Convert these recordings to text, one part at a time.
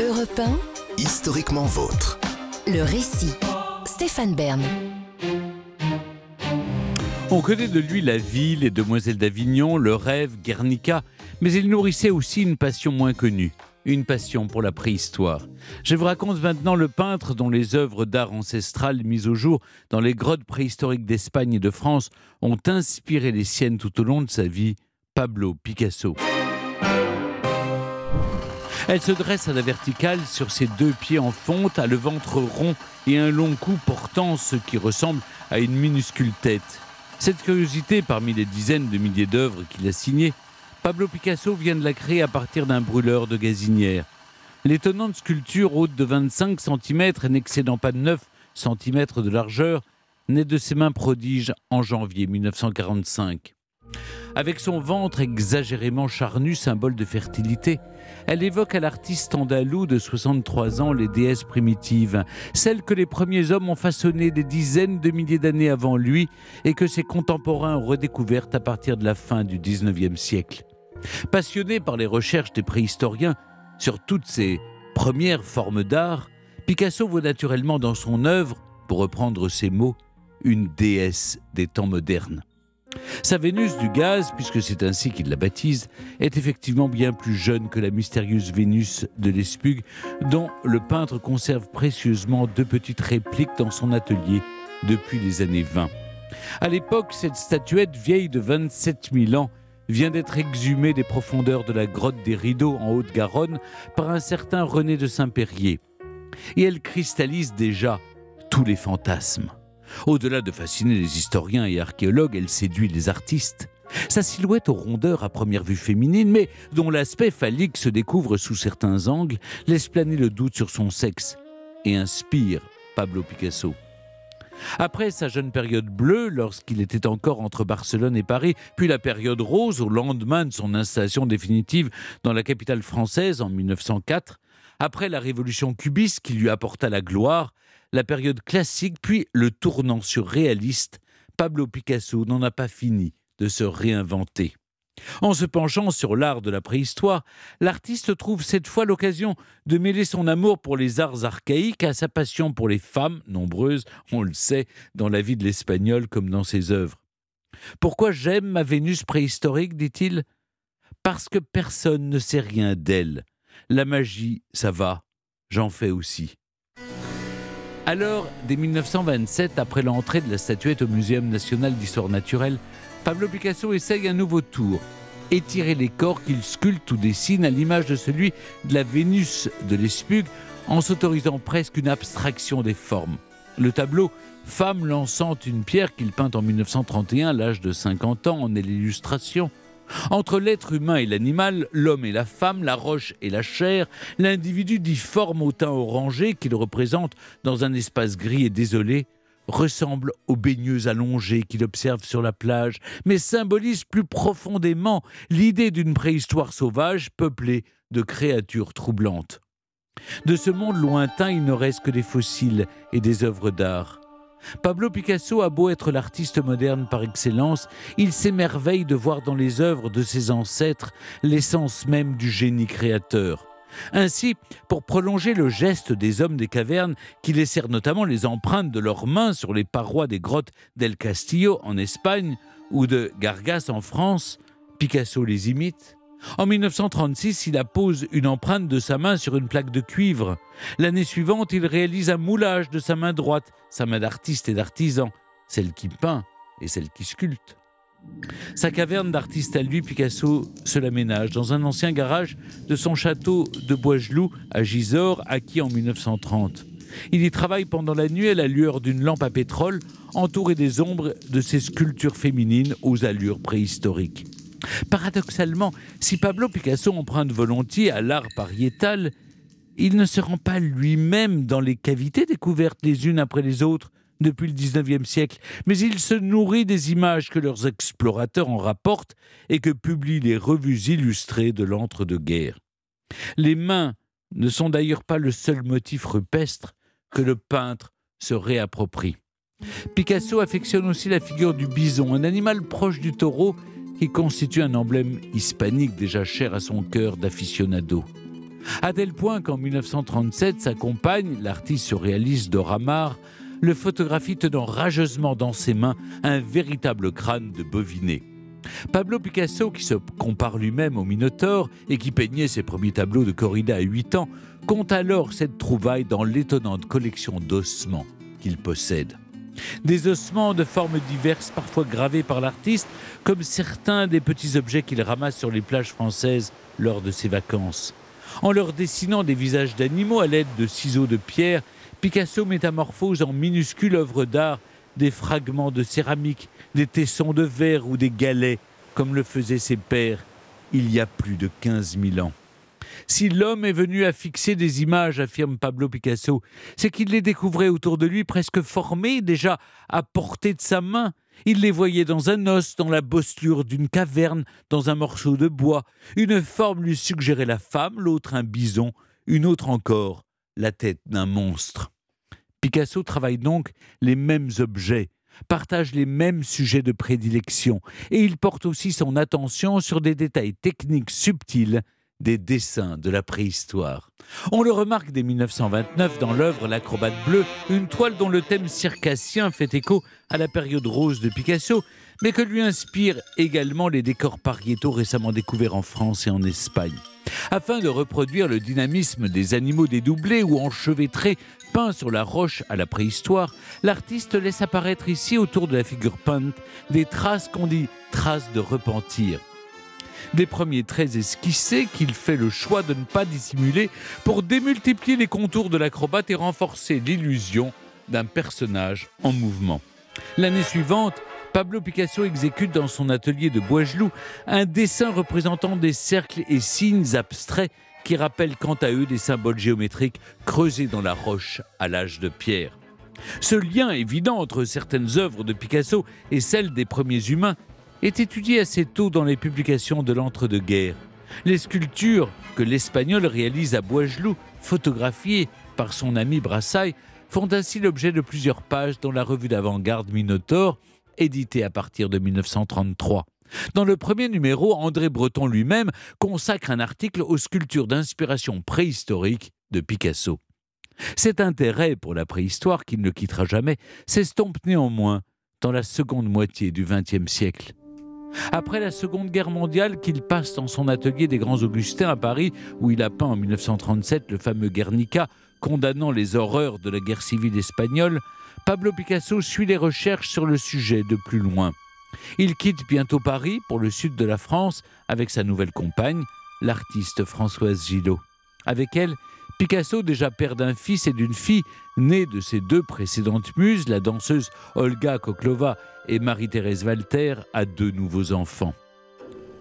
Europe 1, Historiquement vôtre. le récit. Stéphane Bern. On connaît de lui la vie, les demoiselles d'Avignon, le rêve, Guernica, mais il nourrissait aussi une passion moins connue, une passion pour la préhistoire. Je vous raconte maintenant le peintre dont les œuvres d'art ancestral mises au jour dans les grottes préhistoriques d'Espagne et de France ont inspiré les siennes tout au long de sa vie, Pablo Picasso. Elle se dresse à la verticale sur ses deux pieds en fonte, a le ventre rond et un long cou portant ce qui ressemble à une minuscule tête. Cette curiosité, parmi les dizaines de milliers d'œuvres qu'il a signées, Pablo Picasso vient de la créer à partir d'un brûleur de gazinière. L'étonnante sculpture haute de 25 cm et n'excédant pas de 9 cm de largeur naît de ses mains prodiges en janvier 1945. Avec son ventre exagérément charnu, symbole de fertilité, elle évoque à l'artiste andalou de 63 ans les déesses primitives, celles que les premiers hommes ont façonnées des dizaines de milliers d'années avant lui et que ses contemporains ont redécouvertes à partir de la fin du 19e siècle. Passionné par les recherches des préhistoriens sur toutes ces premières formes d'art, Picasso voit naturellement dans son œuvre, pour reprendre ses mots, une déesse des temps modernes. Sa Vénus du gaz, puisque c'est ainsi qu'il la baptise, est effectivement bien plus jeune que la mystérieuse Vénus de l'Espugue, dont le peintre conserve précieusement deux petites répliques dans son atelier depuis les années 20. À l'époque, cette statuette vieille de 27 000 ans vient d'être exhumée des profondeurs de la grotte des Rideaux en Haute-Garonne par un certain René de Saint-Périer. Et elle cristallise déjà tous les fantasmes. Au-delà de fasciner les historiens et archéologues, elle séduit les artistes. Sa silhouette aux rondeurs à première vue féminine, mais dont l'aspect phallique se découvre sous certains angles, laisse planer le doute sur son sexe et inspire Pablo Picasso. Après sa jeune période bleue, lorsqu'il était encore entre Barcelone et Paris, puis la période rose au lendemain de son installation définitive dans la capitale française en 1904, après la révolution cubiste qui lui apporta la gloire, la période classique, puis le tournant surréaliste, Pablo Picasso n'en a pas fini de se réinventer. En se penchant sur l'art de la préhistoire, l'artiste trouve cette fois l'occasion de mêler son amour pour les arts archaïques à sa passion pour les femmes, nombreuses, on le sait, dans la vie de l'espagnol comme dans ses œuvres. Pourquoi j'aime ma Vénus préhistorique, dit-il Parce que personne ne sait rien d'elle. La magie, ça va, j'en fais aussi. Alors, dès 1927, après l'entrée de la statuette au Muséum national d'histoire naturelle, Pablo Picasso essaye un nouveau tour. Étirer les corps qu'il sculpte ou dessine à l'image de celui de la Vénus de l'Espugue en s'autorisant presque une abstraction des formes. Le tableau Femme lançant une pierre qu'il peint en 1931 à l'âge de 50 ans en est l'illustration. Entre l'être humain et l'animal, l'homme et la femme, la roche et la chair, l'individu difforme au teint orangé qu'il représente dans un espace gris et désolé ressemble aux baigneuses allongées qu'il observe sur la plage, mais symbolise plus profondément l'idée d'une préhistoire sauvage peuplée de créatures troublantes. De ce monde lointain, il ne reste que des fossiles et des œuvres d'art. Pablo Picasso a beau être l'artiste moderne par excellence, il s'émerveille de voir dans les œuvres de ses ancêtres l'essence même du génie créateur. Ainsi, pour prolonger le geste des hommes des cavernes qui laissèrent notamment les empreintes de leurs mains sur les parois des grottes d'El Castillo en Espagne ou de Gargas en France, Picasso les imite. En 1936, il appose une empreinte de sa main sur une plaque de cuivre. L'année suivante, il réalise un moulage de sa main droite, sa main d'artiste et d'artisan, celle qui peint et celle qui sculpte. Sa caverne d'artiste à lui, Picasso se l'aménage dans un ancien garage de son château de Boisgelou à Gisors, acquis en 1930. Il y travaille pendant la nuit à la lueur d'une lampe à pétrole, entouré des ombres de ses sculptures féminines aux allures préhistoriques. Paradoxalement, si Pablo Picasso emprunte volontiers à l'art pariétal, il ne se rend pas lui-même dans les cavités découvertes les unes après les autres depuis le XIXe siècle, mais il se nourrit des images que leurs explorateurs en rapportent et que publient les revues illustrées de l'entre-deux-guerres. Les mains ne sont d'ailleurs pas le seul motif rupestre que le peintre se réapproprie. Picasso affectionne aussi la figure du bison, un animal proche du taureau qui constitue un emblème hispanique déjà cher à son cœur d'aficionado. À tel point qu'en 1937, sa compagne, l'artiste surréaliste Dora Maar, le photographie tenant rageusement dans ses mains un véritable crâne de boviné. Pablo Picasso, qui se compare lui-même au Minotaure et qui peignait ses premiers tableaux de corrida à 8 ans, compte alors cette trouvaille dans l'étonnante collection d'ossements qu'il possède. Des ossements de formes diverses, parfois gravés par l'artiste, comme certains des petits objets qu'il ramasse sur les plages françaises lors de ses vacances. En leur dessinant des visages d'animaux à l'aide de ciseaux de pierre, Picasso métamorphose en minuscules œuvres d'art des fragments de céramique, des tessons de verre ou des galets, comme le faisaient ses pères il y a plus de 15 000 ans. Si l'homme est venu à fixer des images, affirme Pablo Picasso, c'est qu'il les découvrait autour de lui presque formées, déjà à portée de sa main. Il les voyait dans un os, dans la bosselure d'une caverne, dans un morceau de bois. Une forme lui suggérait la femme, l'autre un bison, une autre encore la tête d'un monstre. Picasso travaille donc les mêmes objets, partage les mêmes sujets de prédilection, et il porte aussi son attention sur des détails techniques subtils des dessins de la préhistoire. On le remarque dès 1929 dans l'œuvre L'acrobate bleu, une toile dont le thème circassien fait écho à la période rose de Picasso, mais que lui inspirent également les décors pariétaux récemment découverts en France et en Espagne. Afin de reproduire le dynamisme des animaux dédoublés ou enchevêtrés peints sur la roche à la préhistoire, l'artiste laisse apparaître ici autour de la figure peinte des traces qu'on dit traces de repentir des premiers traits esquissés qu'il fait le choix de ne pas dissimuler pour démultiplier les contours de l'acrobate et renforcer l'illusion d'un personnage en mouvement. L'année suivante, Pablo Picasso exécute dans son atelier de Boisgelou un dessin représentant des cercles et signes abstraits qui rappellent quant à eux des symboles géométriques creusés dans la roche à l'âge de pierre. Ce lien évident entre certaines œuvres de Picasso et celles des premiers humains est étudié assez tôt dans les publications de l'entre-deux-guerres. Les sculptures que l'Espagnol réalise à Boisgelou, photographiées par son ami Brassailles, font ainsi l'objet de plusieurs pages dans la revue d'avant-garde Minotaure, éditée à partir de 1933. Dans le premier numéro, André Breton lui-même consacre un article aux sculptures d'inspiration préhistorique de Picasso. Cet intérêt pour la préhistoire, qu'il ne quittera jamais, s'estompe néanmoins dans la seconde moitié du XXe siècle. Après la Seconde Guerre mondiale, qu'il passe dans son atelier des Grands Augustins à Paris, où il a peint en 1937 le fameux Guernica, condamnant les horreurs de la guerre civile espagnole, Pablo Picasso suit les recherches sur le sujet de plus loin. Il quitte bientôt Paris pour le sud de la France avec sa nouvelle compagne, l'artiste Françoise Gillot. Avec elle, Picasso, déjà père d'un fils et d'une fille, née de ses deux précédentes muses, la danseuse Olga Koklova et Marie-Thérèse Walter, a deux nouveaux enfants.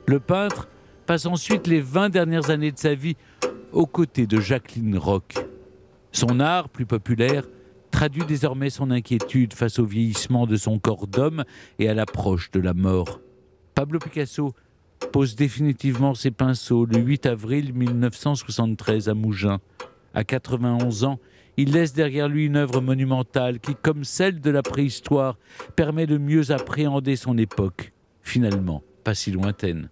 Le peintre passe ensuite les 20 dernières années de sa vie aux côtés de Jacqueline Roch. Son art, plus populaire, traduit désormais son inquiétude face au vieillissement de son corps d'homme et à l'approche de la mort. Pablo Picasso pose définitivement ses pinceaux le 8 avril 1973 à Mougins. À 91 ans, il laisse derrière lui une œuvre monumentale qui, comme celle de la préhistoire, permet de mieux appréhender son époque, finalement pas si lointaine.